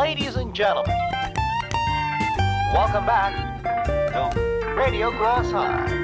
Ladies and gentlemen, welcome back to Radio Grossheim.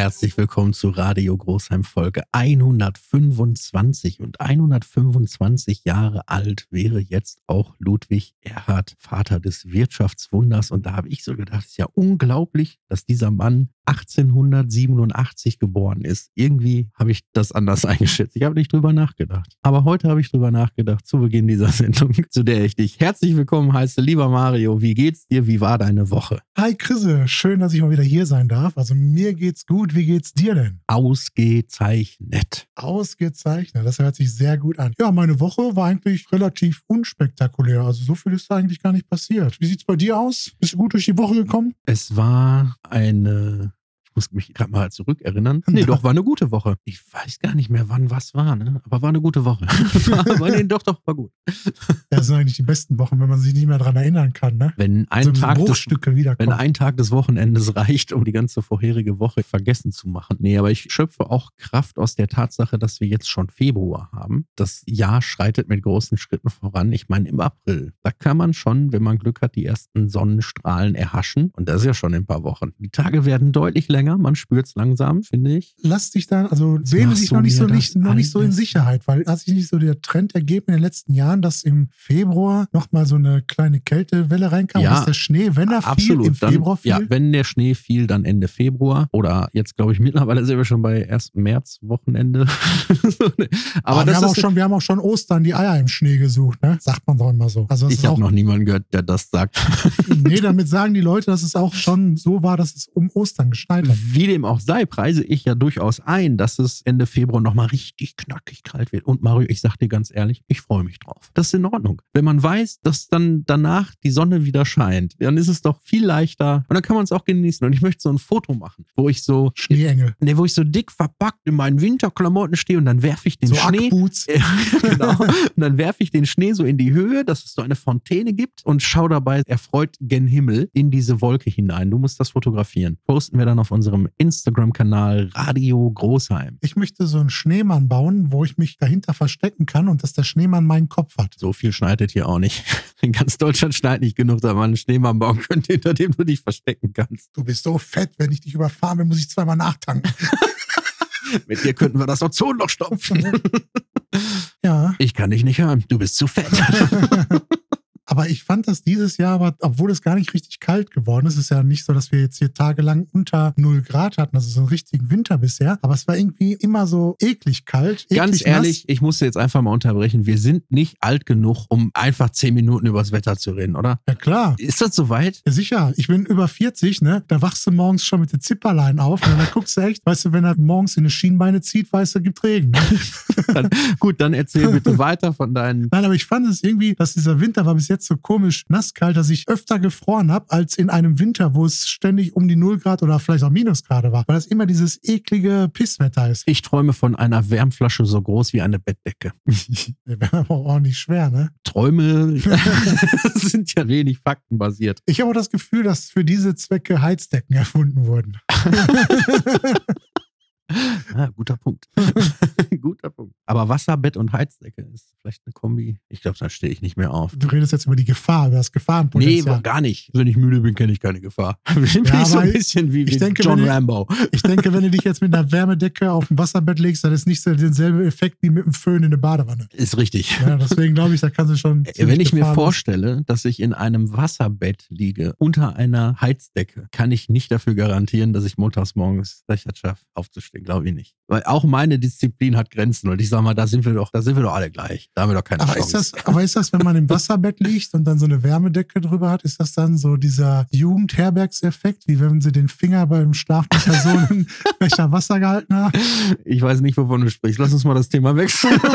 Herzlich willkommen zu Radio Großheim Folge 125 und 125 Jahre alt wäre jetzt auch Ludwig Erhard, Vater des Wirtschaftswunders. Und da habe ich so gedacht, es ist ja unglaublich, dass dieser Mann 1887 geboren ist. Irgendwie habe ich das anders eingeschätzt. Ich habe nicht drüber nachgedacht. Aber heute habe ich drüber nachgedacht, zu Beginn dieser Sendung, zu der ich dich herzlich willkommen heiße. Lieber Mario, wie geht's dir? Wie war deine Woche? Hi Chrisse, schön, dass ich mal wieder hier sein darf. Also mir geht's gut. Wie geht's dir denn? Ausgezeichnet. Ausgezeichnet, das hört sich sehr gut an. Ja, meine Woche war eigentlich relativ unspektakulär. Also so viel ist da eigentlich gar nicht passiert. Wie sieht's bei dir aus? Bist du gut durch die Woche gekommen? Es war eine muss mich gerade mal zurückerinnern. Nee, doch, war eine gute Woche. Ich weiß gar nicht mehr, wann was war, ne? Aber war eine gute Woche. Aber nee, doch, doch, war gut. Das sind eigentlich die besten Wochen, wenn man sich nicht mehr daran erinnern kann, ne? Wenn ein, So Tag des, wenn ein Tag des Wochenendes reicht, um die ganze vorherige Woche vergessen zu machen. Nee, aber ich schöpfe auch Kraft aus der Tatsache, dass wir jetzt schon Februar haben. Das Jahr schreitet mit großen Schritten voran. Ich meine, im April, da kann man schon, wenn man Glück hat, die ersten Sonnenstrahlen erhaschen. Und das ist ja schon in ein paar Wochen. Die Tage werden deutlich länger. Man spürt es langsam, finde ich. Lass dich dann, also machst dich noch nicht so, nicht, noch nicht so in? Sicherheit, weil hat sich nicht so der Trend ergeben in den letzten Jahren, dass im Februar nochmal so eine kleine Kältewelle reinkam. Ja, und dass der Schnee, wenn er fiel, im Dann, Februar fiel. ja, wenn der Schnee fiel, dann Ende Februar. Oder jetzt, glaube ich, mittlerweile sind wir schon bei 1. März-Wochenende. Aber Aber wir, haben auch schon, wir haben auch schon Ostern die Eier im Schnee gesucht, ne? Sagt man doch immer so. Also ich habe noch niemanden gehört, der das sagt. nee, damit sagen die Leute, dass es auch schon so war, dass es um Ostern geschneit hat. Wie dem auch sei, preise ich ja durchaus ein, dass es Ende Februar nochmal richtig knackig kalt wird. Und Mario, ich sag dir ganz ehrlich, ich freue mich drauf. Das ist in Ordnung. Wenn man weiß, dass dann danach die Sonne wieder scheint, dann ist es doch viel leichter und dann kann man es auch genießen. Und ich möchte so ein Foto machen, wo ich so, Schneeengel. ne, wo ich so dick verpackt in meinen Winterklamotten stehe und dann werfe ich den So Schnee. Ackboots. Genau. Und dann werfe ich den Schnee so in die Höhe, dass es so eine Fontäne gibt und schau dabei erfreut gen Himmel in diese Wolke hinein. Du musst das fotografieren. Posten wir dann auf unserem Instagram-Kanal Radio Großheim. Ich möchte so einen Schneemann bauen, wo ich mich dahinter verstecken kann und dass der Schneemann meinen Kopf hat. So viel schneidet hier auch nicht. In ganz Deutschland schneit nicht genug, dass man einen Schneemann bauen könnte, hinter dem du dich verstecken kannst. Du bist so fett, wenn ich dich überfahren will, muss ich zweimal nachtanken. Mit dir könnten wir das Ozonloch stopfen. ja. Ich kann dich nicht hören. Du bist zu fett. Aber ich fand das dieses Jahr, aber obwohl es gar nicht richtig kalt geworden ist, ist ja nicht so, dass wir jetzt hier tagelang unter 0 Grad hatten, also so einen richtigen Winter bisher. Aber es war irgendwie immer so eklig kalt. Eklig Ganz nass. ehrlich, ich muss jetzt einfach mal unterbrechen. Wir sind nicht alt genug, um einfach zehn Minuten übers Wetter zu reden, oder? Ja, klar. Ist das soweit? Ja, sicher. Ich bin über 40, ne? Da wachst du morgens schon mit den Zipperlein auf und dann guckst du echt, weißt du, wenn er morgens in die Schienbeine zieht, weißt du, gibt Regen. Ne? Dann, gut, dann erzähl bitte weiter von deinen. Nein, aber ich fand es irgendwie, dass dieser Winter war bis jetzt so komisch nasskalt, dass ich öfter gefroren habe, als in einem Winter, wo es ständig um die 0 Grad oder vielleicht auch Minusgrade war. Weil das immer dieses eklige Pisswetter ist. Ich träume von einer Wärmflasche so groß wie eine Bettdecke. Wäre aber auch ordentlich schwer, ne? Träume sind ja wenig faktenbasiert. Ich habe auch das Gefühl, dass für diese Zwecke Heizdecken erfunden wurden. Ah, guter Punkt. guter Punkt. Aber Wasserbett und Heizdecke ist vielleicht eine Kombi. Ich glaube, da stehe ich nicht mehr auf. Du redest jetzt über die Gefahr, über das Nee, Gefahrenpotenzial. gar nicht. Wenn ich müde bin, kenne ich keine Gefahr. Bin ich so ein bisschen wie, ich wie denke, John wenn ich- Rambo. Ich denke, wenn du dich jetzt mit einer Wärmedecke auf ein Wasserbett legst, dann ist nicht so denselbe Effekt wie mit einem Föhn in eine Badewanne. Ist richtig. Ja, deswegen glaube ich, da kannst du schon. Äh, Wenn ich mir vorstelle, dass ich in einem Wasserbett liege, unter einer Heizdecke, kann ich nicht dafür garantieren, dass ich montags morgens das schaffe, aufzustehen. Glaube ich nicht. Weil auch meine Disziplin hat Grenzen. Und ich sage mal, da sind wir doch, da sind wir doch alle gleich. Da haben wir doch keine Aber Chance. ist, das, aber ist das, wenn man im Wasserbett liegt und dann so eine Wärmedecke drüber hat, ist das dann so dieser Jugendherbergseffekt, wie wenn sie den Finger beim schlafenden Person in Becher Wasser gehalten haben? ich weiß nicht, wovon du sprichst. Lass uns mal das Thema wechseln.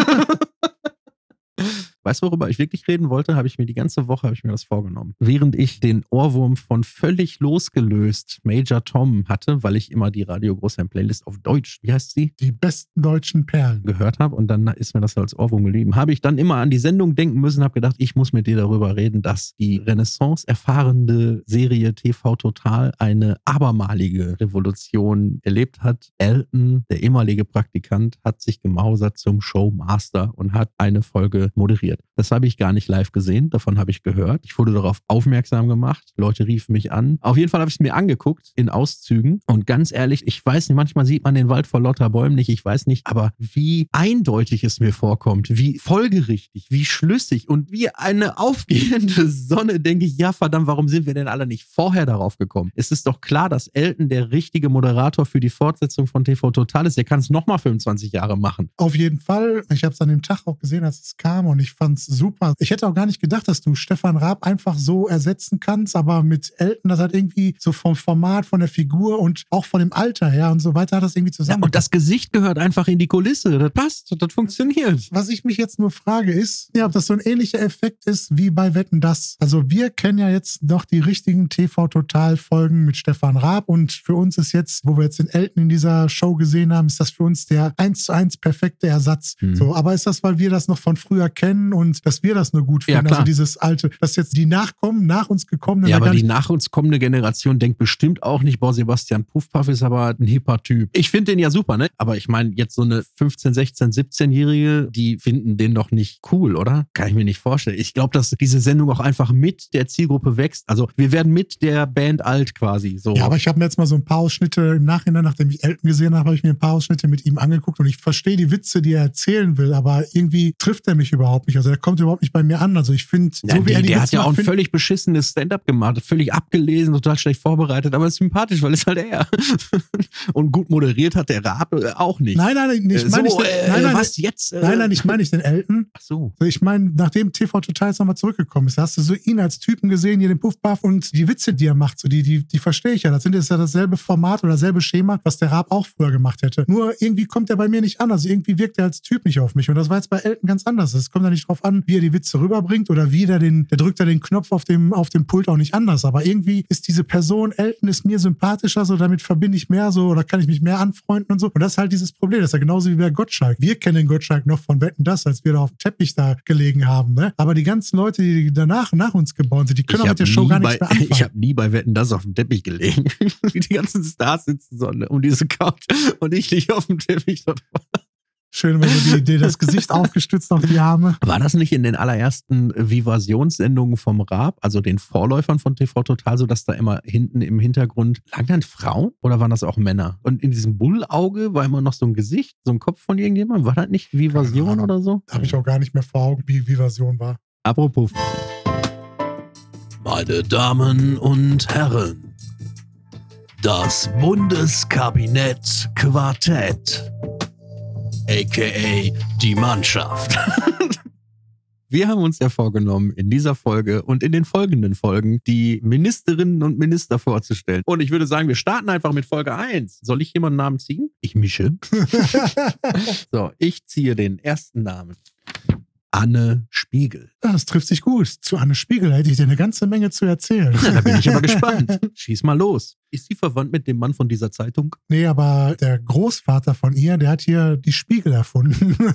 Weißt du, worüber ich wirklich reden wollte? Habe ich mir die ganze Woche, habe ich mir das vorgenommen. Während ich den Ohrwurm von völlig losgelöst Major Tom hatte, weil ich immer die Radio Großheim Playlist auf Deutsch, wie heißt sie? Die besten deutschen Perlen. gehört habe und dann ist mir das als Ohrwurm geblieben. Habe ich dann immer an die Sendung denken müssen, habe gedacht, ich muss mit dir darüber reden, dass die Renaissance erfahrende Serie TV Total eine abermalige Revolution erlebt hat. Elton, der ehemalige Praktikant, hat sich gemausert zum Showmaster und hat eine Folge moderiert. Das habe ich gar nicht live gesehen, davon habe ich gehört. Ich wurde darauf aufmerksam gemacht. Leute riefen mich an. Auf jeden Fall habe ich es mir angeguckt in Auszügen und ganz ehrlich, ich weiß nicht, manchmal sieht man den Wald vor lauter Bäumen nicht, ich weiß nicht, aber wie eindeutig es mir vorkommt, wie folgerichtig, wie schlüssig und wie eine aufgehende Sonne, denke ich, ja verdammt, warum sind wir denn alle nicht vorher darauf gekommen? Es ist doch klar, dass Elton der richtige Moderator für die Fortsetzung von TV Total ist. Der kann es nochmal 25 Jahre machen. Auf jeden Fall. Ich habe es an dem Tag auch gesehen, als es kam und ich fand es super. Ich hätte auch gar nicht gedacht, dass du Stefan Raab einfach so ersetzen kannst, aber mit Elton, das hat irgendwie so vom Format, von der Figur und auch von dem Alter her und so weiter hat das irgendwie Ja, zusammen. und das Gesicht gehört einfach in die Kulisse. Das passt, das funktioniert. Was ich mich jetzt nur frage, ist, ja, ob das so ein ähnlicher Effekt ist wie bei Wetten das. Also wir kennen ja jetzt noch die richtigen TV-Total-Folgen mit Stefan Raab und für uns ist jetzt, wo wir jetzt den Elton in dieser Show gesehen haben, ist das für uns der eins zu eins perfekte Ersatz. Mhm. So, aber ist das, weil wir das noch von früher kennen und dass wir das nur gut Ja, finden? klar. also dieses alte, dass jetzt die Nachkommen, nach uns gekommenen, Ja, aber die nach uns kommende Generation denkt bestimmt auch nicht, boah, Sebastian Puffpaff ist aber ein hipper Typ. Ich finde den ja super, ne? Aber ich meine, jetzt so eine 15, 16, 17-Jährige, die finden den doch nicht cool, oder? Kann ich mir nicht vorstellen. Ich glaube, dass diese Sendung auch einfach mit der Zielgruppe wächst. Also wir werden mit der Band alt quasi. So. Ja, aber ich habe mir jetzt mal so ein paar Ausschnitte im Nachhinein, nachdem ich Elton gesehen habe, habe ich mir ein paar Ausschnitte mit ihm angeguckt und ich verstehe die Witze, die er erzählen will, aber irgendwie trifft er mich überhaupt nicht. Also er kommt überhaupt nicht bei mir an. Also ich finde, Ja, so wie die, er die der hat ja auch ein völlig beschissenes Stand-up gemacht, völlig abgelesen, total schlecht vorbereitet, aber ist sympathisch, weil es halt er. Und gut moderiert hat der Raab äh, auch nicht. Nein, nein, nein, ich meine so, nicht, äh, nein, nein, was jetzt? Äh, nein, nein, ich meine nicht den Elton. Ach so. Ich meine, nachdem TV Total jetzt nochmal zurückgekommen ist, hast du so ihn als Typen gesehen, hier den Puffbuff und die Witze, die er macht, so die, die, die verstehe ich ja. Das sind jetzt ja dasselbe Format oder dasselbe Schema, was der Raab auch früher gemacht hätte. Nur irgendwie kommt er bei mir nicht an. Also irgendwie wirkt er als Typ nicht auf mich. Und das war jetzt bei Elton ganz anders. Es kommt ja nicht drauf an, wie er die Witze rüberbringt oder wie der den, der drückt da den Knopf auf dem, auf dem Pult auch nicht anders. Aber irgendwie ist diese Person, Elton ist mir sympathischer, so damit verbinde ich mehr so oder kann ich mich mehr anfreunden und so. Und das ist halt dieses Problem. Das ist ja genauso wie bei Gottschalk. Wir kennen den Gottschalk noch von Wetten das, als wir da auf dem Teppich da gelegen haben. Ne? Aber die ganzen Leute, die danach nach uns geboren sind, die können auch mit der habe Show gar bei, nichts mehr anfangen. ich hab nie bei Wetten das auf dem Teppich gelegen. Wie die ganzen Stars sitzen so um diese Couch und ich liege auf dem Teppich. Schön, wenn du die, die das Gesicht aufgestützt auf die Arme. War das nicht in den allerersten Vivasionssendungen vom Raab, also den Vorläufern von TV Total, so dass da immer hinten im Hintergrund lagen dann Frauen oder waren das auch Männer? Und in diesem Bullauge war immer noch so ein Gesicht, so ein Kopf von irgendjemandem. War das nicht Vivasion oder so? Habe ich auch gar nicht mehr vor Augen, wie Version war. Apropos. Meine Damen und Herren, das Bundeskabinett Quartett, aka die Mannschaft. Wir haben uns ja vorgenommen, in dieser Folge und in den folgenden Folgen die Ministerinnen und Minister vorzustellen. Und ich würde sagen, wir starten einfach mit Folge 1. Soll ich jemanden Namen ziehen? Ich mische. So, ich ziehe den ersten Namen. Anne Spiegel. Ja, das trifft sich gut. Zu Anne Spiegel hätte ich dir eine ganze Menge zu erzählen. Ja, da bin ich aber gespannt. Schieß mal los. Ist sie verwandt mit dem Mann von dieser Zeitung? Nee, aber der Großvater von ihr, der hat hier die Spiegel erfunden.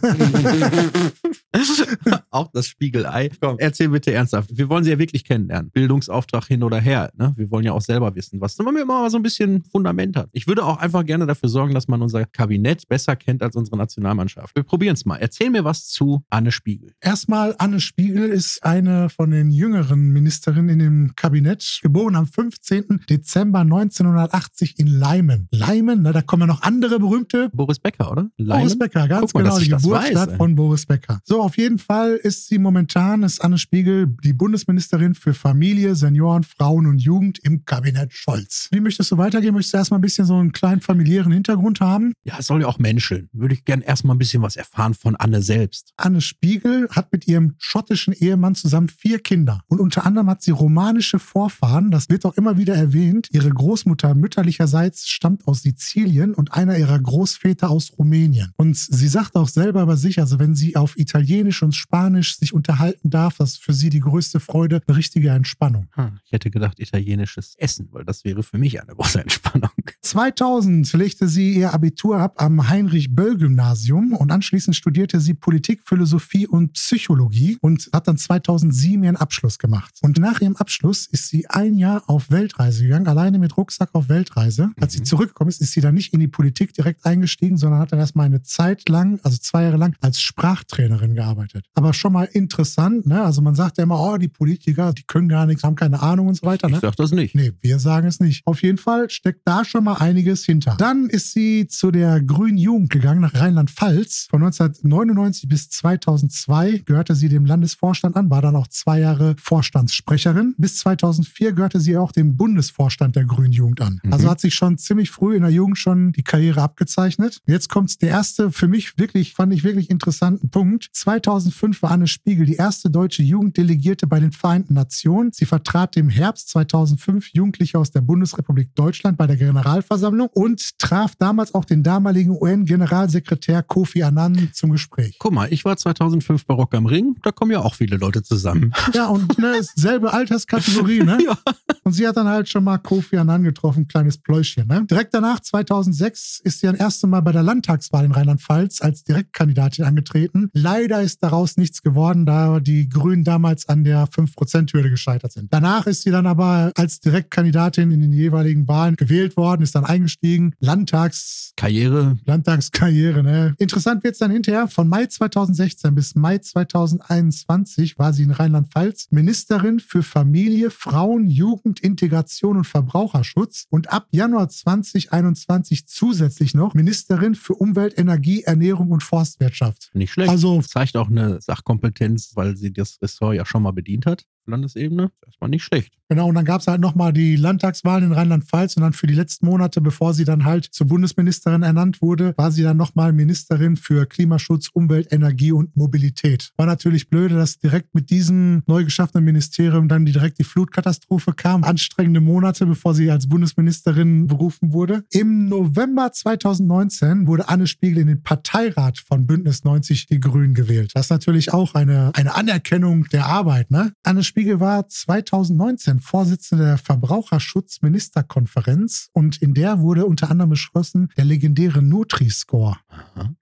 Auch das Spiegelei. Komm, erzähl bitte ernsthaft. Wir wollen sie ja wirklich kennenlernen. Bildungsauftrag hin oder her. Ne? Wir wollen ja auch selber wissen, was man immer so ein bisschen Fundament hat. Ich würde auch einfach gerne dafür sorgen, dass man unser Kabinett besser kennt als unsere Nationalmannschaft. Wir probieren es mal. Erzähl mir was zu Anne Spiegel. Erstmal, Anne Spiegel ist eine von den jüngeren Ministerinnen in dem Kabinett, geboren am 15. Dezember 1980 in Leimen. Leimen, na, da kommen ja noch andere berühmte Boris Becker, oder? Boris Leimen? Becker, ganz mal, genau, die Geburtsstadt weiß, von Boris Becker. So, auf jeden Fall ist sie momentan, ist Anne Spiegel, die Bundesministerin für Familie, Senioren, Frauen und Jugend im Kabinett Scholz. Wie möchtest du weitergehen? Möchtest du erstmal ein bisschen so einen kleinen familiären Hintergrund haben? Ja, es soll ja auch menscheln. Würde ich gerne erstmal ein bisschen was erfahren von Anne selbst. Anne Spiegel hat mit ihrem schottischen Ehemann zusammen vier Kinder. Und unter anderem hat sie romanische Vorfahren, das wird auch immer wieder erwähnt. Ihre Großmutter mütterlicherseits stammt aus Sizilien und einer ihrer Großväter aus Rumänien. Und sie sagt auch selber über sich, also wenn sie auf Italienisch und Spanisch sich unterhalten darf, das ist für sie die größte Freude, eine richtige Entspannung. Hm, ich hätte gedacht italienisches Essen, weil das wäre für mich eine große Entspannung. 2000 legte sie ihr Abitur ab am Heinrich-Böll-Gymnasium und anschließend studierte sie Politik, Philosophie und Psychologie und hat dann 2007 ihren Abschluss gemacht. Und nach ihrem Abschluss ist sie ein Jahr auf Weltreise gegangen, alleine mit Rucksack auf Weltreise. Als sie Mhm. zurückgekommen ist, ist sie dann nicht in die Politik direkt eingestiegen, sondern hat dann erstmal eine Zeit lang, also zwei Jahre lang, als Sprachtrainerin gearbeitet. Aber schon mal interessant, ne? Also man sagt ja immer, oh, die Politiker, die können gar nichts, haben keine Ahnung und so weiter. Ich Ne? sag das nicht. Nee, wir sagen es nicht. Auf jeden Fall steckt da schon mal einiges hinter. Dann ist sie zu der Grünen Jugend gegangen nach Rheinland-Pfalz. Von 1999 bis 2002 gehörte sie dem Landesvorstand an, war dann auch zwei Jahre Vorstandssprecherin. Bis 2004 gehörte sie auch dem Bundesvorstand der Grünen Jugend an. Mhm. Also hat sich schon ziemlich früh in der Jugend schon die Karriere abgezeichnet. Jetzt kommt der erste, für mich wirklich, fand ich wirklich interessanten Punkt. 2005 war Anne Spiegel die erste deutsche Jugenddelegierte bei den Vereinten Nationen. Sie vertrat im Herbst 2005 Jugendliche aus der Bundesrepublik Deutschland bei der Generalversammlung und traf damals auch den damaligen UN-Generalsekretär Kofi Annan zum Gespräch. Guck mal, ich war 2005 bei Rock am Ring, da kommen ja auch viele Leute zusammen. Ja, und ne, selbe Alterskategorie, ne? Ja. Und sie hat dann halt schon mal Kofi Annan getroffen, kleines Pläuschchen. Ne? Direkt danach, 2006, ist sie ein erstes Mal bei der Landtagswahl in Rheinland-Pfalz als Direktkandidatin angetreten. Leider ist daraus nichts geworden, da die Grünen damals an der 5%-Hürde gescheitert sind. Danach ist sie dann aber als Direktkandidatin in den jeweiligen Wahlen gewählt worden, ist dann eingestiegen. Landtags Karriere, Landtagskarriere, ne? Interessant wird's dann hinterher. Von Mai 2016 bis Mai 2021 war sie in Rheinland-Pfalz Ministerin für Familie, Frauen, Jugend, Integration und Verbraucherschutz und ab Januar 2021 zusätzlich noch Ministerin für Umwelt, Energie, Ernährung und Forstwirtschaft. nicht schlecht. Also zeigt auch eine Sachkompetenz, weil sie das Ressort ja schon mal bedient hat. Landesebene. Erstmal nicht schlecht. Genau, und dann gab es halt nochmal die Landtagswahlen in Rheinland-Pfalz und dann für die letzten Monate, bevor sie dann halt zur Bundesministerin ernannt wurde, war sie dann nochmal Ministerin für Klimaschutz, Umwelt, Energie und Mobilität. War natürlich blöde, dass direkt mit diesem neu geschaffenen Ministerium dann direkt die Flutkatastrophe kam. Anstrengende Monate, bevor sie als Bundesministerin berufen wurde. Im November 2019 wurde Anne Spiegel in den Parteirat von Bündnis 90 Die Grünen gewählt. Das ist natürlich auch eine, eine Anerkennung der Arbeit. Ne? Anne Spiegel war 2019 Vorsitzende der Verbraucherschutzministerkonferenz und in der wurde unter anderem beschlossen der legendäre Nutri-Score.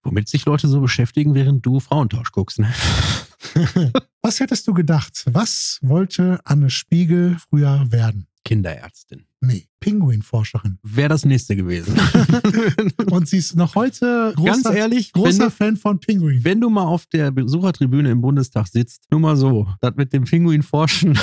Womit sich Leute so beschäftigen, während du Frauentausch guckst. Ne? Was hättest du gedacht? Was wollte Anne Spiegel früher werden? Kinderärztin. Nee, Pinguinforscherin. Wäre das nächste gewesen. Und sie ist noch heute Ganz großer, ehrlich, wenn großer du, Fan von Pinguin. wenn du mal auf der Besuchertribüne im Bundestag sitzt, nur mal so, das mit dem Pinguin forschen,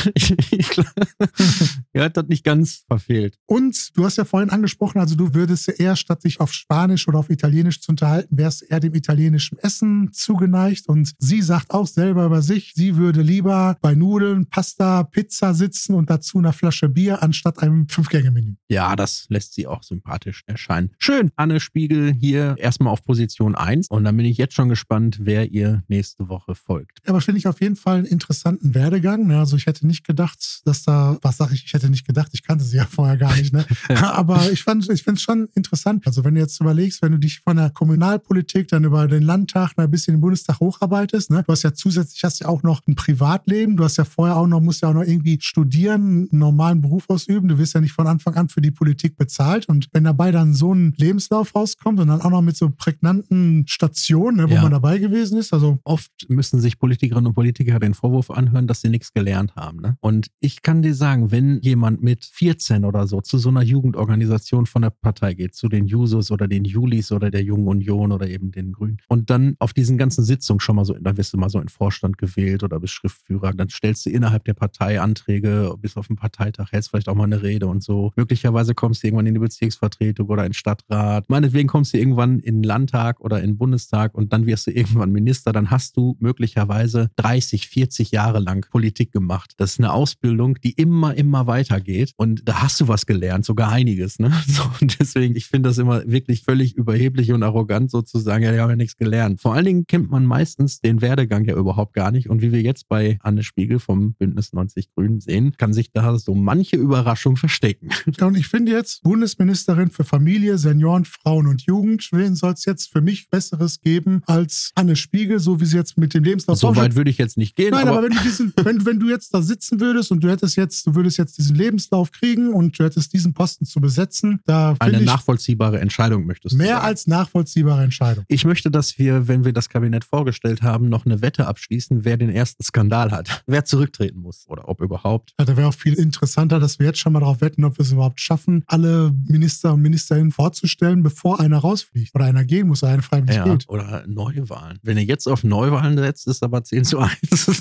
er hat das nicht ganz verfehlt. Und du hast ja vorhin angesprochen, also du würdest ja eher statt sich auf Spanisch oder auf Italienisch zu unterhalten, wärst eher dem italienischen Essen zugeneigt. Und sie sagt auch selber über sich, sie würde lieber bei Nudeln, Pasta, Pizza sitzen und dazu einer Flasche Bier anstatt einem Fünf-Gänge-Menü. Ja, das lässt sie auch sympathisch erscheinen. Schön, Anne Spiegel hier erstmal auf Position 1 und dann bin ich jetzt schon gespannt, wer ihr nächste Woche folgt. Aber finde ich auf jeden Fall einen interessanten Werdegang. Ne? Also ich hätte nicht gedacht, dass da, was sage ich, ich hätte nicht gedacht, ich kannte sie ja vorher gar nicht. Ne? Aber ich fand, ich finde es schon interessant. Also wenn du jetzt überlegst, wenn du dich von der Kommunalpolitik dann über den Landtag ein bisschen in den Bundestag hocharbeitest, ne? du hast ja zusätzlich hast ja auch noch ein Privatleben, du hast ja vorher auch noch, musst ja auch noch irgendwie studieren, einen normalen Beruf ausüben. Du wirst ja nicht von Anfang an für die Politik bezahlt. Und wenn dabei dann so ein Lebenslauf rauskommt und dann auch noch mit so prägnanten Stationen, ne, wo Ja. man dabei gewesen ist, also Oft müssen sich Politikerinnen und Politiker den Vorwurf anhören, dass sie nichts gelernt haben. Ne? Und ich kann dir sagen, wenn jemand mit 14 oder so zu so einer Jugendorganisation von der Partei geht, zu den Jusos oder den Julis oder der Jungen Union oder eben den Grünen und dann auf diesen ganzen Sitzungen schon mal so, da wirst du mal so in Vorstand gewählt oder bist Schriftführer, dann stellst du innerhalb der Partei Anträge, bis auf den Parteitag, hältst vielleicht auch mal eine Rede und so. Möglicherweise kommst du irgendwann in die Bezirksvertretung oder in den Stadtrat. Meinetwegen kommst du irgendwann in den Landtag oder in den Bundestag und dann wirst du irgendwann Minister. Dann hast du möglicherweise 30, 40 Jahre lang Politik gemacht. Das ist eine Ausbildung, die immer, immer weitergeht. Und da hast du was gelernt, sogar einiges. Ne? So, und deswegen, ich finde das immer wirklich völlig überheblich und arrogant sozusagen. Ja, die haben ja nichts gelernt. Vor allen Dingen kennt man meistens den Werdegang ja überhaupt gar nicht. Und wie wir jetzt bei Anne Spiegel vom Bündnis 90 Grünen sehen, kann sich da so manche Überraschung verstecken. Knicken. Ja, und ich finde jetzt, Bundesministerin für Familie, Senioren, Frauen und Jugend, wen soll es jetzt für mich Besseres geben als Anne Spiegel, so wie sie jetzt mit dem Lebenslauf So weit würde ich jetzt nicht gehen. Nein, aber, aber wenn, du diesen, wenn, wenn du jetzt da sitzen würdest und du hättest jetzt, du würdest jetzt diesen Lebenslauf kriegen und du hättest diesen Posten zu besetzen, da eine nachvollziehbare Entscheidung möchtest du mehr sagen. als nachvollziehbare Entscheidung. Ich möchte, dass wir, wenn wir das Kabinett vorgestellt haben, noch eine Wette abschließen, wer den ersten Skandal hat. Wer zurücktreten muss oder ob überhaupt. Ja, da wäre auch viel interessanter, dass wir jetzt schon mal darauf wetten, ob wir es überhaupt schaffen, alle Minister und Ministerinnen vorzustellen, bevor einer rausfliegt oder einer gehen muss oder einer freiwillig Ja, geht. oder Neuwahlen. Wenn ihr jetzt auf Neuwahlen setzt, ist aber 10 zu 1.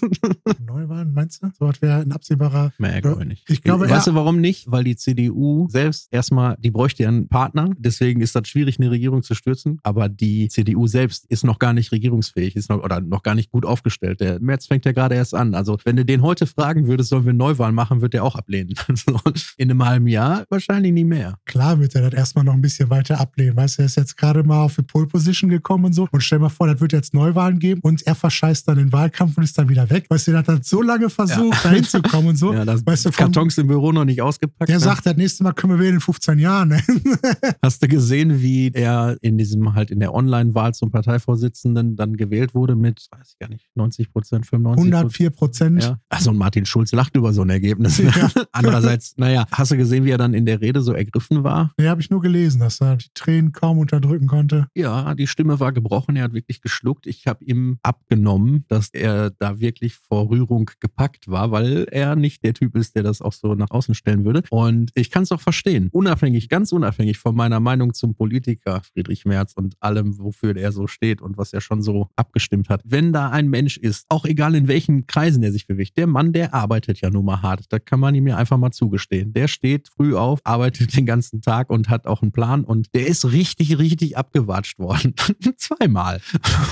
Neuwahlen, meinst du? So was wäre ein absehbarer. Mehr glaube ich nicht. Ich glaube, weißt er- du warum nicht? Weil die CDU selbst erstmal, die bräuchte ja einen Partner. Deswegen ist das schwierig, eine Regierung zu stürzen. Aber die CDU selbst ist noch gar nicht regierungsfähig, ist noch, oder noch gar nicht gut aufgestellt. Der März fängt ja gerade erst an. Also, wenn du den heute fragen würdest, sollen wir Neuwahlen machen, wird der auch ablehnen. In einem halben Jahr wahrscheinlich nie mehr. Klar wird er das erstmal noch ein bisschen weiter ablehnen. Weißt du, er ist jetzt gerade mal auf die Pole Position gekommen und so. Und stell mal vor, das wird jetzt Neuwahlen geben und er verscheißt dann den Wahlkampf und ist dann wieder weg. Weißt du, der hat dann so lange versucht, da hinzukommen und so. Ja, das weißt du, vom, Kartons im Büro noch nicht ausgepackt. der ne? sagt, das nächste Mal können wir wählen in 15 Jahren. Ne? Hast du gesehen, wie er in diesem halt in der Online-Wahl zum Parteivorsitzenden dann gewählt wurde mit, weiß ich gar nicht, 90 Prozent, 95 104 Prozent. Ja. Und Martin Schulz lacht über so ein Ergebnis. Ja. Andererseits, naja, hast du gesehen, wie er dann in der Rede so ergriffen war? Nee, habe ich nur gelesen, dass er die Tränen kaum unterdrücken konnte. Ja, die Stimme war gebrochen, er hat wirklich geschluckt. Ich habe ihm abgenommen, dass er da wirklich vor Rührung gepackt war, weil er nicht der Typ ist, der das auch so nach außen stellen würde. Und ich kann es auch verstehen. Unabhängig, ganz unabhängig von meiner Meinung zum Politiker Friedrich Merz und allem, wofür er so steht und was er schon so abgestimmt hat. Wenn da ein Mensch ist, auch egal in welchen Kreisen er sich bewegt, der Mann, der arbeitet ja nun mal hart. Da kann man ihm ja einfach mal zugestehen. Der steht früh auf, arbeitet den ganzen Tag und hat auch einen Plan und der ist richtig, richtig abgewatscht worden. Zweimal.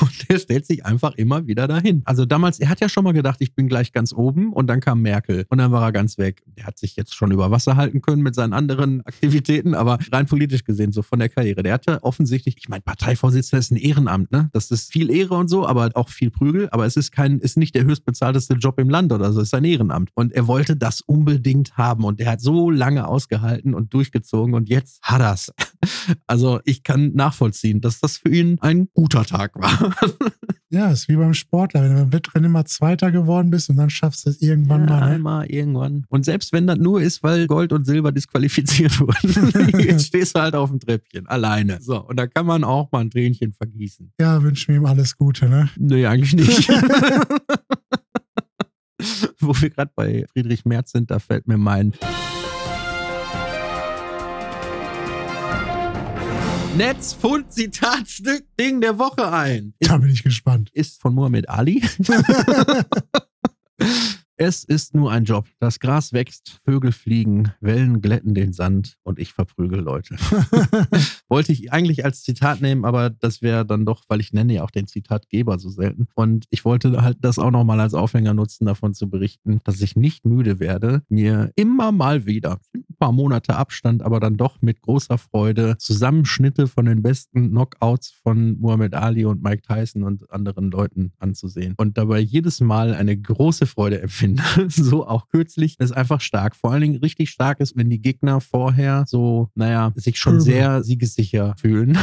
Und der stellt sich einfach immer wieder dahin. Also damals, er hat ja schon mal gedacht, ich bin gleich ganz oben und dann kam Merkel und dann war er ganz weg. Der hat sich jetzt schon über Wasser halten können mit seinen anderen Aktivitäten, aber rein politisch gesehen, so von der Karriere. Der hatte offensichtlich, ich meine, Parteivorsitzender ist ein Ehrenamt, ne? Das ist viel Ehre und so, aber auch viel Prügel, aber es ist kein, ist nicht der höchstbezahlteste Job im Land oder so, es ist ein Ehrenamt. Und er wollte das unbedingt haben und er hat so lange ausgehalten und durchgezogen und jetzt hat er's. Also ich kann nachvollziehen, dass das für ihn ein guter Tag war. Ja, ist wie beim Sportler. Wenn du im Wettrennen immer Zweiter geworden bist und dann schaffst du es irgendwann ja, mal. Ne? einmal irgendwann. Und selbst wenn das nur ist, weil Gold und Silber disqualifiziert wurden, jetzt stehst du halt auf dem Treppchen, alleine. So, und da kann man auch mal ein Tränchen vergießen. Ja, wünschen wir ihm alles Gute, ne? Nee, eigentlich nicht. Wo wir gerade bei Friedrich Merz sind, da fällt mir mein Netzfund Zitatstück Ding der Woche ein. Da bin ich gespannt. Ist von Muhammad Ali. Es ist nur ein Job. Das Gras wächst, Vögel fliegen, Wellen glätten den Sand und ich verprügel Leute. Wollte ich eigentlich als Zitat nehmen, aber das wäre dann doch, weil ich nenne ja auch den Zitatgeber so selten. Und ich wollte halt das auch nochmal als Aufhänger nutzen, davon zu berichten, dass ich nicht müde werde, mir immer mal wieder, paar Monate Abstand, aber dann doch mit großer Freude Zusammenschnitte von den besten Knockouts von Muhammad Ali und Mike Tyson und anderen Leuten anzusehen. Und dabei jedes Mal eine große Freude empfinde. So auch kürzlich. Das ist einfach stark. Vor allen Dingen richtig stark ist, wenn die Gegner vorher so, naja, sich schon sehr siegessicher fühlen.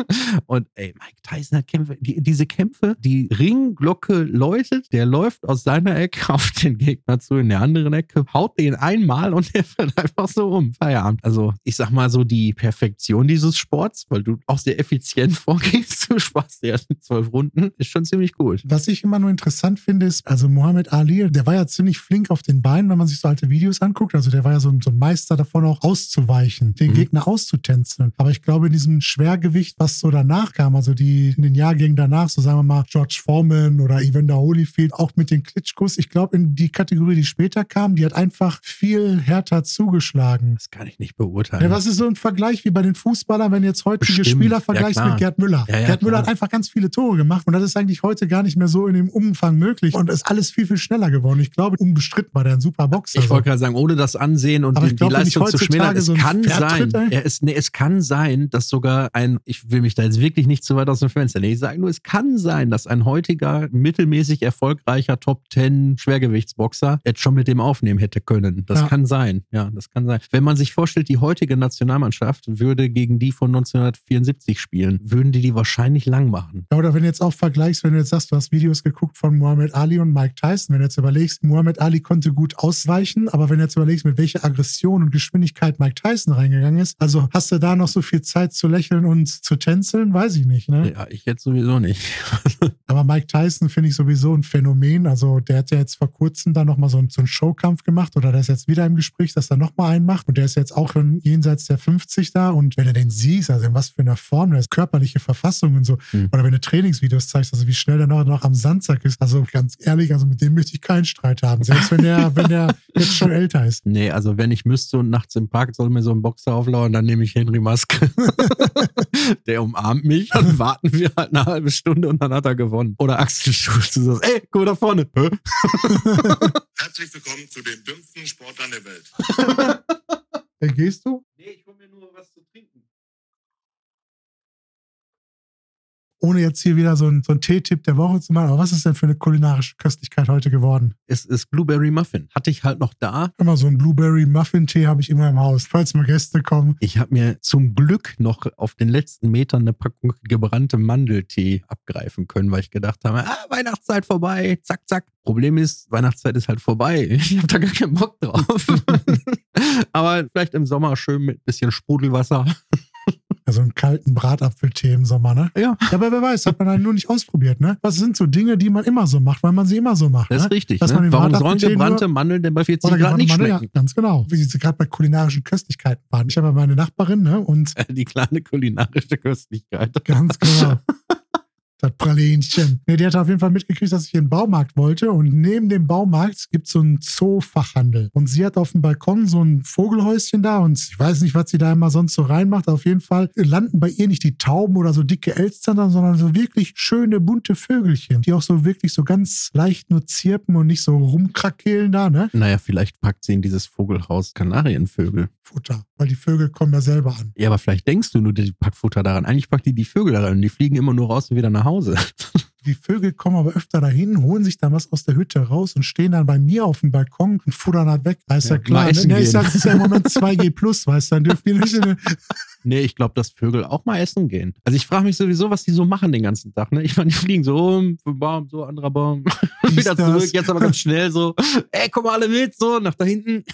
Und ey, Mike Tyson hat Kämpfe, die, diese Kämpfe, die Ringglocke läutet, der läuft aus seiner Ecke auf den Gegner zu, in der anderen Ecke, haut den einmal und der fällt einfach so um. Feierabend. Also, ich sag mal so, die Perfektion dieses Sports, weil du auch sehr effizient vorgehst, du sparst dir erst mit zwölf Runden, ist schon ziemlich gut. Was ich immer nur interessant finde, ist, also Mohammed Ali, der war ja ziemlich flink auf den Beinen, wenn man sich so alte Videos anguckt. Also der war ja so ein, so ein Meister davon, auch auszuweichen, den Mhm. Gegner auszutänzeln. Aber ich glaube, in diesem Schwergewicht, was so danach kam, also die in den Jahrgängen danach, so sagen wir mal George Foreman oder Evander Holyfield, auch mit den Klitschkos, ich glaube, in die Kategorie, die später kam, die hat einfach viel härter zugeschlagen. Das kann ich nicht beurteilen. Ja, was ist so ein Vergleich wie bei den Fußballern, wenn jetzt heutige Bestimmt. Spieler Ja, vergleichst klar. mit Gerd Müller? Ja, ja, Gerd Müller hat einfach ganz viele Tore gemacht und das ist eigentlich heute gar nicht mehr so in dem Umfang möglich und ist alles viel, viel schneller geworden. Ich glaube, unbestritten war der ein super Boxer. Ich wollte gerade sagen, ohne das Ansehen und die, glaub, die Leistung zu schmälern, es so kann sein, er ist, nee, es kann sein, dass sogar ein, ich will mich da jetzt wirklich nicht zu weit aus dem Fenster legen, ich sage nur, es kann sein, dass ein heutiger, mittelmäßig erfolgreicher Top 10 Schwergewichtsboxer jetzt schon mit dem aufnehmen hätte können. Das Ja. kann sein, ja, das kann sein. Wenn man sich vorstellt, die heutige Nationalmannschaft würde gegen die von 1974 spielen, würden die die wahrscheinlich lang machen. Ja, oder wenn du jetzt auch vergleichst, wenn du jetzt sagst, du hast Videos geguckt von Muhammad Ali und Mike Tyson, wenn du jetzt überlegst, Muhammad Ali konnte gut ausweichen, aber wenn du jetzt überlegst, mit welcher Aggression und Geschwindigkeit Mike Tyson reingegangen ist, also hast du da noch so viel Zeit zu lächeln und zu tänzeln, weiß ich nicht, ne? Ja, ich jetzt sowieso nicht. Aber Mike Tyson finde ich sowieso ein Phänomen. Also der hat ja jetzt vor kurzem da nochmal so, einen- so einen Showkampf gemacht oder der ist jetzt wieder im Gespräch, dass er nochmal einen macht. Und der ist jetzt auch schon jenseits der 50 da. Und wenn du den siehst, also in was für einer Form, der ist körperliche Verfassung und so. Mhm. Oder wenn du Trainingsvideos zeigst, also wie schnell der noch, noch am Sandsack ist. Also ganz ehrlich, also mit dem möchte ich keinen Streit haben. Selbst wenn der, wenn der jetzt schon älter ist. Nee, also wenn ich müsste und nachts im Park soll mir so ein Boxer auflauern, dann nehme ich Henry Maske. Der umarmt mich, dann warten wir halt eine halbe Stunde und dann hat er gewonnen. Oder Axel Schulz, du sagst, ey, guck mal da vorne. Herzlich willkommen zu den dümmsten Sportlern der Welt. Hey, gehst du? Ohne jetzt hier wieder so ein, so ein Tee-Tipp der Woche zu machen. Aber was ist denn für eine kulinarische Köstlichkeit heute geworden? Es ist Blueberry Muffin. Hatte ich halt noch da. Immer so ein Blueberry-Muffin-Tee habe ich immer im Haus, falls mal Gäste kommen. Ich habe mir zum Glück noch auf den letzten Metern eine Packung gebrannte Mandeltee abgreifen können, weil ich gedacht habe, ah, Weihnachtszeit vorbei, zack, zack. Problem ist, Weihnachtszeit ist halt vorbei. Ich habe da gar keinen Bock drauf. Aber vielleicht im Sommer schön mit bisschen Sprudelwasser. Also einen kalten Bratapfeltee im Sommer, ne? Ja, Ja, aber wer weiß, hat man halt nur nicht ausprobiert, ne? Was sind so Dinge, die man immer so macht, weil man sie immer so macht, das ne? ist richtig. Dass man Ne? den Warum sollen gebrannte Mandeln denn bei 40 Oder Grad nicht Mandeln, schmecken? Ja, ganz genau. Wie sie gerade bei kulinarischen Köstlichkeiten waren. Ich habe ja meine Nachbarin, ne? Und Die kleine kulinarische Köstlichkeit. ganz genau. Das Pralinchen. Nee, die hat auf jeden Fall mitgekriegt, dass ich in den Baumarkt wollte. Und neben dem Baumarkt gibt es so einen Zoofachhandel. Und sie hat auf dem Balkon so ein Vogelhäuschen da. Und ich weiß nicht, was sie da immer sonst so reinmacht. Auf jeden Fall landen bei ihr nicht die Tauben oder so dicke Elstern, sondern so wirklich schöne, bunte Vögelchen, die auch so wirklich so ganz leicht nur zirpen und nicht so rumkrakeelen da, ne? Naja, vielleicht packt sie in dieses Vogelhaus Kanarienvögel. Futter. Weil die Vögel kommen ja selber an. Ja, aber vielleicht denkst du nur, die packt Futter daran. Eigentlich packt die die Vögel daran und die fliegen immer nur raus und wieder nach Hause. Die Vögel kommen aber öfter dahin, holen sich dann was aus der Hütte raus und stehen dann bei mir auf dem Balkon und futtern halt weg. Da ist ja, Ja, klar. essen Ne, ich sag, es ist ja im Moment 2G plus, weißt du, dann dürfen die nicht Nee, ich glaube, dass Vögel auch mal essen gehen. Also ich frage mich sowieso, was die so machen den ganzen Tag. Ne? Ich meine, die fliegen so um, Baum, so, anderer Baum, wieder das. zurück, jetzt aber ganz schnell so, ey, komm mal alle mit, so, nach da hinten.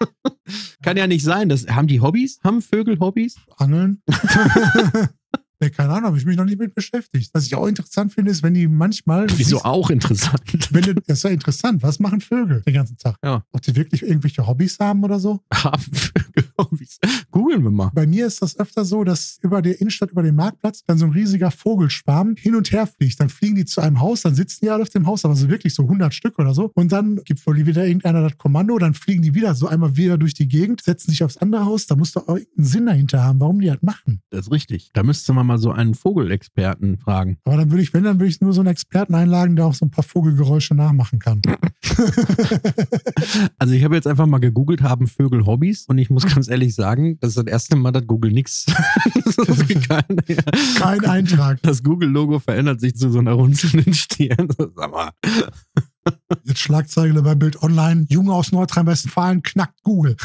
Kann ja nicht sein. Das, haben die Hobbys? Haben Vögel Hobbys? Angeln. Nee, keine Ahnung, habe ich mich noch nicht mit beschäftigt. Was ich auch interessant finde, ist, wenn die manchmal. Wieso siehst- auch interessant? Wenn du, das ist ja interessant. Was machen Vögel den ganzen Tag? Ja. Ob die wirklich irgendwelche Hobbys haben oder so? Haben Vögel Hobbys? Googeln wir mal. Bei mir ist das öfter so, dass über der Innenstadt, über den Marktplatz, dann so ein riesiger Vogelschwarm hin und her fliegt. Dann fliegen die zu einem Haus, dann sitzen die alle auf dem Haus, aber so wirklich so 100 Stück oder so. Und dann gibt wohl wieder irgendeiner das Kommando, dann fliegen die wieder so einmal wieder durch die Gegend, setzen sich aufs andere Haus. Da muss doch auch irgendeinen Sinn dahinter haben, warum die das machen. Das ist richtig. Da müsste man mal so einen Vogelexperten fragen. Aber dann würde ich, wenn, dann würde ich nur so einen Experten einladen, der auch so ein paar Vogelgeräusche nachmachen kann. Also ich habe jetzt einfach mal gegoogelt, haben Vögel Hobbys? Und ich muss ganz ehrlich sagen, das ist das erste Mal, dass Google nichts. Kein Eintrag. Das Google-Logo verändert sich zu so einer runzelnden Stirn. Sag mal. Jetzt Schlagzeile bei Bild Online. Junge aus Nordrhein-Westfalen knackt Google.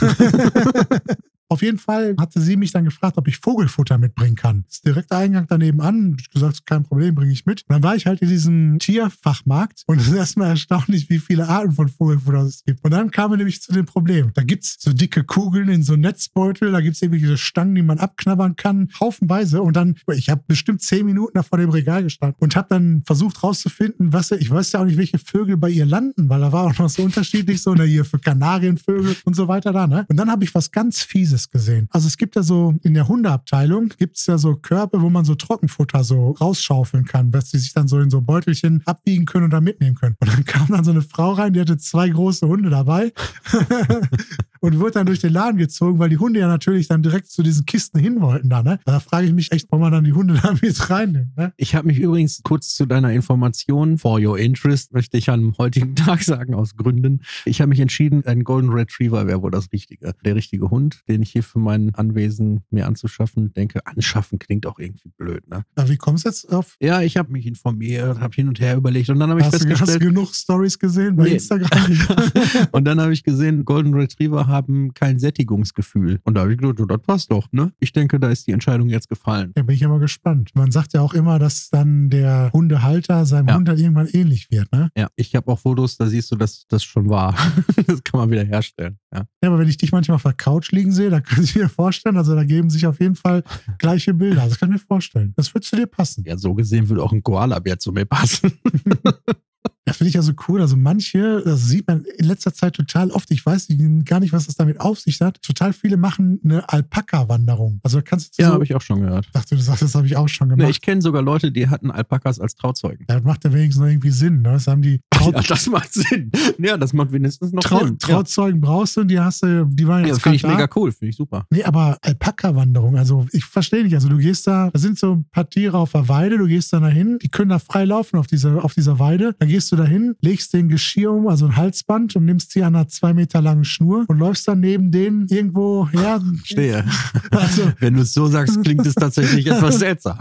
Auf jeden Fall hatte sie mich dann gefragt, ob ich Vogelfutter mitbringen kann. Das ist direkt Eingang daneben an. Ich gesagt, kein Problem, bringe ich mit. Und dann war ich halt in diesem Tierfachmarkt und es ist erstmal erstaunlich, wie viele Arten von Vogelfutter es gibt. Und dann kam wir nämlich zu dem Problem. Da gibt es so dicke Kugeln in so Netzbeutel, da gibt es irgendwelche Stangen, die man abknabbern kann, haufenweise. Und dann, ich habe bestimmt zehn Minuten da vor dem Regal gestanden und habe dann versucht rauszufinden, was, ich weiß ja auch nicht, welche Vögel bei ihr landen, weil da war auch noch so unterschiedlich, so ne, hier für Kanarienvögel und so weiter da. Ne? Und dann habe ich was ganz Fieses gesehen. Also es gibt ja so, in der Hundeabteilung gibt es ja so Körbe, wo man so Trockenfutter so rausschaufeln kann, dass die sich dann so in so Beutelchen abbiegen können und dann mitnehmen können. Und dann kam dann so eine Frau rein, die hatte zwei große Hunde dabei. und wird dann durch den Laden gezogen, weil die Hunde ja natürlich dann direkt zu diesen Kisten hin wollten da, ne? Da frage ich mich echt, warum man dann die Hunde da mit reinnimmt, ne? Ich habe mich übrigens kurz zu deiner Information, for your interest, möchte ich am heutigen Tag sagen, aus Gründen. Ich habe mich entschieden, ein Golden Retriever wäre wohl das Richtige. Der richtige Hund, den ich hier für mein Anwesen mir anzuschaffen denke. Anschaffen klingt auch irgendwie blöd, ne? Na, wie kommst du jetzt auf? Ja, ich habe mich informiert, habe hin und her überlegt und dann habe ich du, hast du festgestellt. genug Stories gesehen bei Nee. Instagram? und dann habe ich gesehen, Golden Retriever haben kein Sättigungsgefühl. Und da habe ich gedacht, oh, das passt doch, ne? Ich denke, da ist die Entscheidung jetzt gefallen. Ja, bin ich immer gespannt. Man sagt ja auch immer, dass dann der Hundehalter seinem Ja. Hund dann irgendwann ähnlich wird, ne? Ja, ich habe auch Fotos, da siehst du, dass das schon war. das kann man wieder herstellen. Ja. Ja, aber wenn ich dich manchmal auf der Couch liegen sehe, da kann ich mir vorstellen, also da geben sich auf jeden Fall gleiche Bilder. Also das kann ich mir vorstellen. Das wird zu dir passen. ja, so gesehen würde auch ein Koala-Bär zu mir passen. Das finde ich ja so cool. Also manche, das sieht man in letzter Zeit total oft. Ich weiß gar nicht, was das damit auf sich hat. Total viele machen eine Alpaka-Wanderung. Also da kannst du ja, so, habe ich auch schon gehört. dachte, du sagst, das habe ich auch schon Nee, gemacht. ich kenne sogar Leute, die hatten Alpakas als Trauzeugen. ja, das macht ja wenigstens noch irgendwie Sinn. Ne? Das haben die Trau Ja, das macht Sinn. Ja, das macht wenigstens noch Trau Sinn. Trauzeugen brauchst du und die hast du, die waren Ja, jetzt ja finde ich da. mega cool, finde ich super. Nee, aber Alpaka-Wanderung, also ich verstehe nicht. Also du gehst da, da sind so ein paar Tiere auf der Weide, du gehst da dahin, die können da frei laufen auf dieser, auf dieser Weide. Dann gehst du dahin, legst den Geschirr um, also ein Halsband und nimmst die an einer zwei Meter langen Schnur und läufst dann neben denen irgendwo her. Stehe. Also Wenn du es so sagst, klingt es tatsächlich etwas seltsam.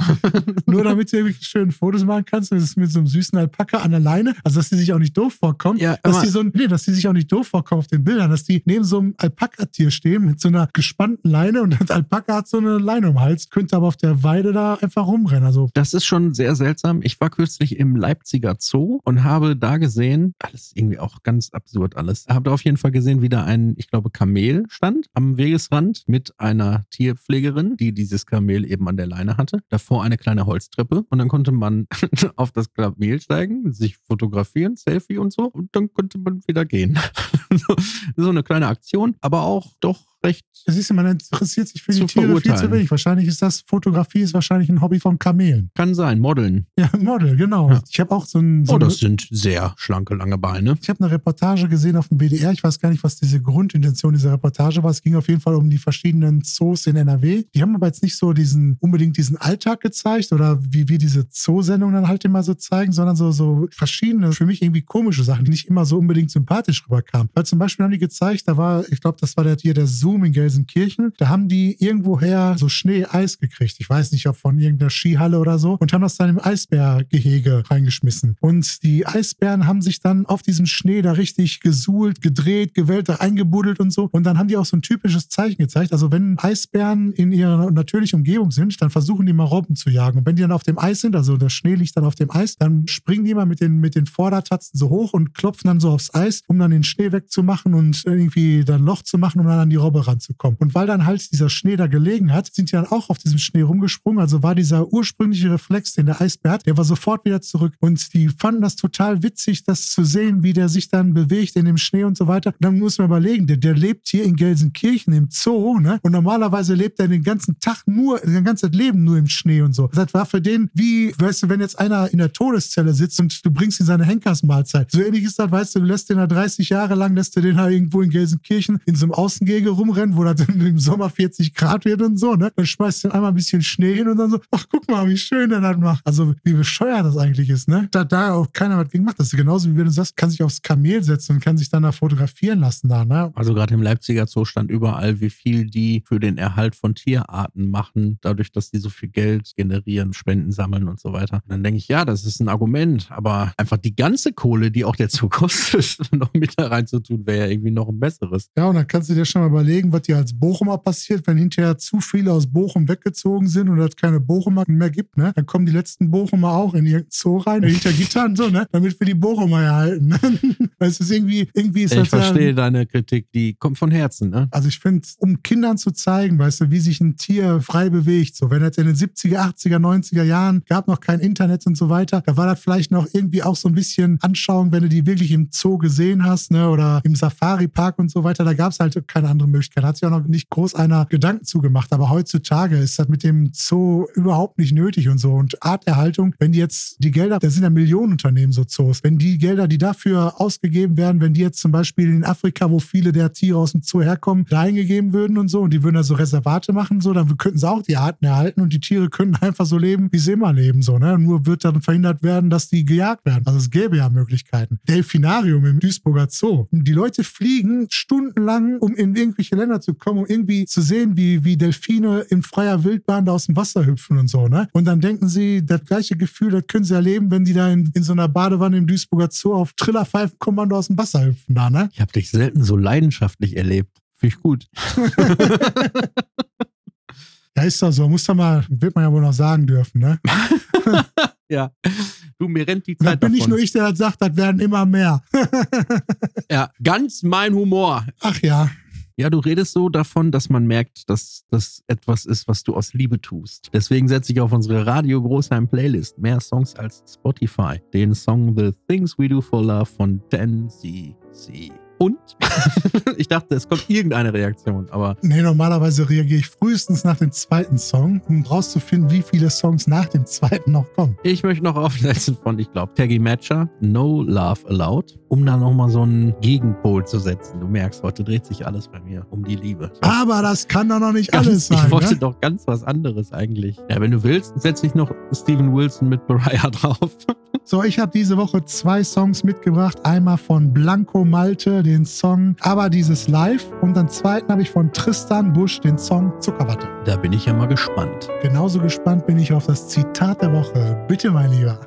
nur damit du irgendwie schön Fotos machen kannst. Das ist mit so einem süßen Alpaka an der Leine. Also dass die sich auch nicht doof vorkommen. Ja, dass die so ein, nee, dass die sich auch nicht doof vorkommen auf den Bildern, dass die neben so einem Alpaka-Tier stehen mit so einer gespannten Leine und das Alpaka hat so eine Leine um den Hals, könnte aber auf der Weide da einfach rumrennen. Also Das ist schon sehr seltsam. Ich war kürzlich im Leipziger Zoo und habe da gesehen, alles irgendwie auch ganz absurd alles. Habe da auf jeden Fall gesehen, wie da ein, ich glaube, Kamel stand am Wegesrand mit einer Tierpflegerin, die dieses Kamel eben an der Leine hatte. Davor eine kleine Holztreppe und dann konnte man auf das Kamel steigen, sich fotografieren, Selfie und so und dann konnte man wieder gehen. so eine kleine Aktion, aber auch doch recht Das ist ja, man interessiert sich für die Tiere viel zu wenig. Wahrscheinlich ist das, Fotografie ist wahrscheinlich ein Hobby von Kamelen. kann sein, Modeln. Ja, Model, genau. Ja. Ich habe auch so ein, so Oh, das sind sehr schlanke, lange Beine. ich habe eine Reportage gesehen auf dem BDR. Ich weiß gar nicht, was diese Grundintention dieser Reportage war. Es ging auf jeden Fall um die verschiedenen Zoos in NRW. Die haben aber jetzt nicht so diesen, unbedingt diesen Alltag gezeigt oder wie wir diese Zoosendungen dann halt immer so zeigen, sondern so, so verschiedene, für mich irgendwie komische Sachen, die nicht immer so unbedingt sympathisch rüberkamen. Weil zum Beispiel haben die gezeigt, da war, ich glaube, das war der, hier der Zoom in Gelsenkirchen, da haben die irgendwoher so Schnee-Eis gekriegt. Ich weiß nicht, ob von irgendeiner Skihalle oder so und haben das dann im Eisbärgehege reingeschmissen. Und die Eisbären haben sich dann auf diesem Schnee da richtig gesuhlt, gedreht, gewellt, da eingebuddelt und so. Und dann haben die auch so ein typisches Zeichen gezeigt. Also wenn Eisbären in ihrer natürlichen Umgebung sind, dann versuchen die mal Robben zu jagen. Und wenn die dann auf dem Eis sind, also der Schnee liegt dann auf dem Eis, dann springen die mal mit den, mit den Vordertatzen so hoch und klopfen dann so aufs Eis, um dann den Schnee wegzumachen und irgendwie dann Loch zu machen, um dann an die Robbe ranzukommen. Und weil dann halt dieser Schnee da gelegen hat, sind die dann auch auf diesem Schnee rumgesprungen. Also war dieser ursprüngliche Reflex, den der Eisbär hat, der war sofort wieder zurück. Und die fanden das total witzig, das zu sehen, wie der sich dann bewegt in dem Schnee und so weiter. Und dann muss man überlegen, der, der lebt hier in Gelsenkirchen im Zoo, ne? Und normalerweise lebt er den ganzen Tag nur, sein ganzes Leben nur im Schnee und so. Das war für den wie, weißt du, wenn jetzt einer in der Todeszelle sitzt und du bringst ihm seine Henkersmahlzeit. So ähnlich ist das, weißt du, du lässt den da 30 Jahre lang, lässt du den halt irgendwo in Gelsenkirchen in so einem Außengehege rumrennen, wo das im Sommer 40 Grad wird und so, ne? Dann schmeißt du einmal ein bisschen Schnee hin und dann so, ach, guck mal, wie schön der das macht. Also, wie bescheuert das eigentlich ist, ne? Da, da auch keiner was gegen macht. Das ist genauso, wie wenn du sagst, kann sich aufs Kamel setzen und kann sich dann da fotografieren lassen da, ne? Also gerade im Leipziger Zoo stand überall, wie viel die für den Erhalt von Tierarten machen, dadurch, dass die so viel Geld generieren, Spenden sammeln und so weiter. Und dann denke ich, ja, das ist ein Argument, aber einfach die ganze Kohle, die auch der Zoo kostet, noch mit da reinzutun, wäre ja irgendwie noch ein besseres. Ja, und dann kannst du dir schon mal überlegen, was dir als Bochumer passiert, wenn hinterher zu viele aus Bochum weggezogen sind und es keine Bochumer mehr gibt, ne? Dann kommen die letzten Bochumer auch in irgendein Zoo rein, hinter Gittern, so, ne? Damit wir die Bochumer erhalten. Ne? Es ist irgendwie, irgendwie ist Ich das verstehe deine Kritik, die kommt von Herzen, ne? Also ich finde, um Kindern zu zeigen, weißt du, wie sich ein Tier frei bewegt, so wenn das in den 70er, 80er, 90er Jahren gab noch kein Internet und so weiter, da war das vielleicht noch irgendwie auch so ein bisschen Anschauung, wenn du die wirklich im Zoo gesehen hast, ne, oder im Safari-Park und so weiter, da gab es halt keine andere Möglichkeit. Hat sich auch noch nicht groß einer Gedanken zugemacht. Aber heutzutage ist das mit dem Zoo überhaupt nicht nötig und so. Und Arterhaltung, wenn die jetzt die Gelder, da sind ja Millionenunternehmen so Zoos, wenn die Gelder, die dafür ausgegeben werden, wenn die jetzt zum Beispiel in Afrika, wo viele der Tiere aus dem Zoo herkommen, da eingegeben würden und so und die würden da so Reservate machen, so, dann könnten sie auch die Arten erhalten und die Tiere könnten einfach so leben, wie sie immer leben, so, ne? Nur wird dann verhindert werden, dass die gejagt werden. Also es gäbe ja Möglichkeiten. Delfinarium im Duisburger Zoo. Die Leute fliegen stundenlang, um in irgendwelche Länder zu kommen, um irgendwie zu sehen, wie, wie Delfine in freier Wildbahn da aus dem Wasser hüpfen und so, ne? Und dann denken sie, das gleiche Gefühl, das können sie erleben, wenn die da in, in so einer Badewanne im Duisburger Zoo auf Trillerpfeifenkommando aus dem Wasser hüpfen da, ne? Ich habe dich selten so leidenschaftlich erlebt. Finde ich gut. Ja, ist doch so. Muss doch mal, wird man ja wohl noch sagen dürfen, ne? ja. Du, mir rennt die Und das Zeit bin nicht davon. nur ich, der das sagt, das werden immer mehr. Ja, ganz mein Humor. Ach ja. Ja, du redest so davon, dass man merkt, dass das etwas ist, was du aus Liebe tust. Deswegen setze ich auf unsere Radio Großheim Playlist mehr Songs als Spotify. Den Song The Things We Do for Love von 10cc. Und ich dachte, es kommt irgendeine Reaktion, aber Nee, normalerweise reagiere ich frühestens nach dem zweiten Song, um rauszufinden, wie viele Songs nach dem zweiten noch kommen. ich möchte noch aufsetzen von, ich glaube, Taggy Matcher, No Love Allowed, um da nochmal so einen Gegenpol zu setzen. Du merkst, heute dreht sich alles bei mir um die Liebe. Aber das kann doch noch nicht Ganz, alles sein. ich wollte ne? doch ganz was anderes eigentlich. Ja, wenn du willst, setze ich noch Steven Wilson mit Mariah drauf. So, ich habe diese Woche zwei Songs mitgebracht. Einmal von Blanco Malte, den Song Aber dieses Live. Und dann zweiten habe ich von Tristan Busch den Song Zuckerwatte. Da bin ich ja mal gespannt. Genauso gespannt bin ich auf das Zitat der Woche. Bitte, mein Lieber.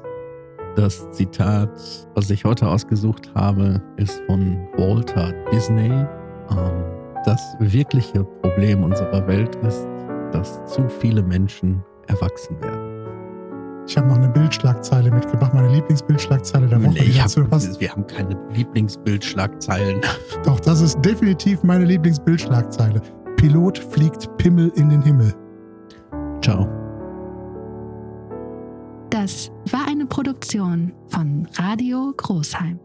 Das Zitat, was ich heute ausgesucht habe, ist von Walter Disney. Ähm, das wirkliche Problem unserer Welt ist, dass zu viele Menschen erwachsen werden. Ich habe noch eine Bildschlagzeile mitgebracht, meine Lieblingsbildschlagzeile der Woche. Nee, ich hab, wir haben keine Lieblingsbildschlagzeilen. Doch, das ist definitiv meine Lieblingsbildschlagzeile. Pilot fliegt Pimmel in den Himmel. Ciao. Das war eine Produktion von Radio Großheim.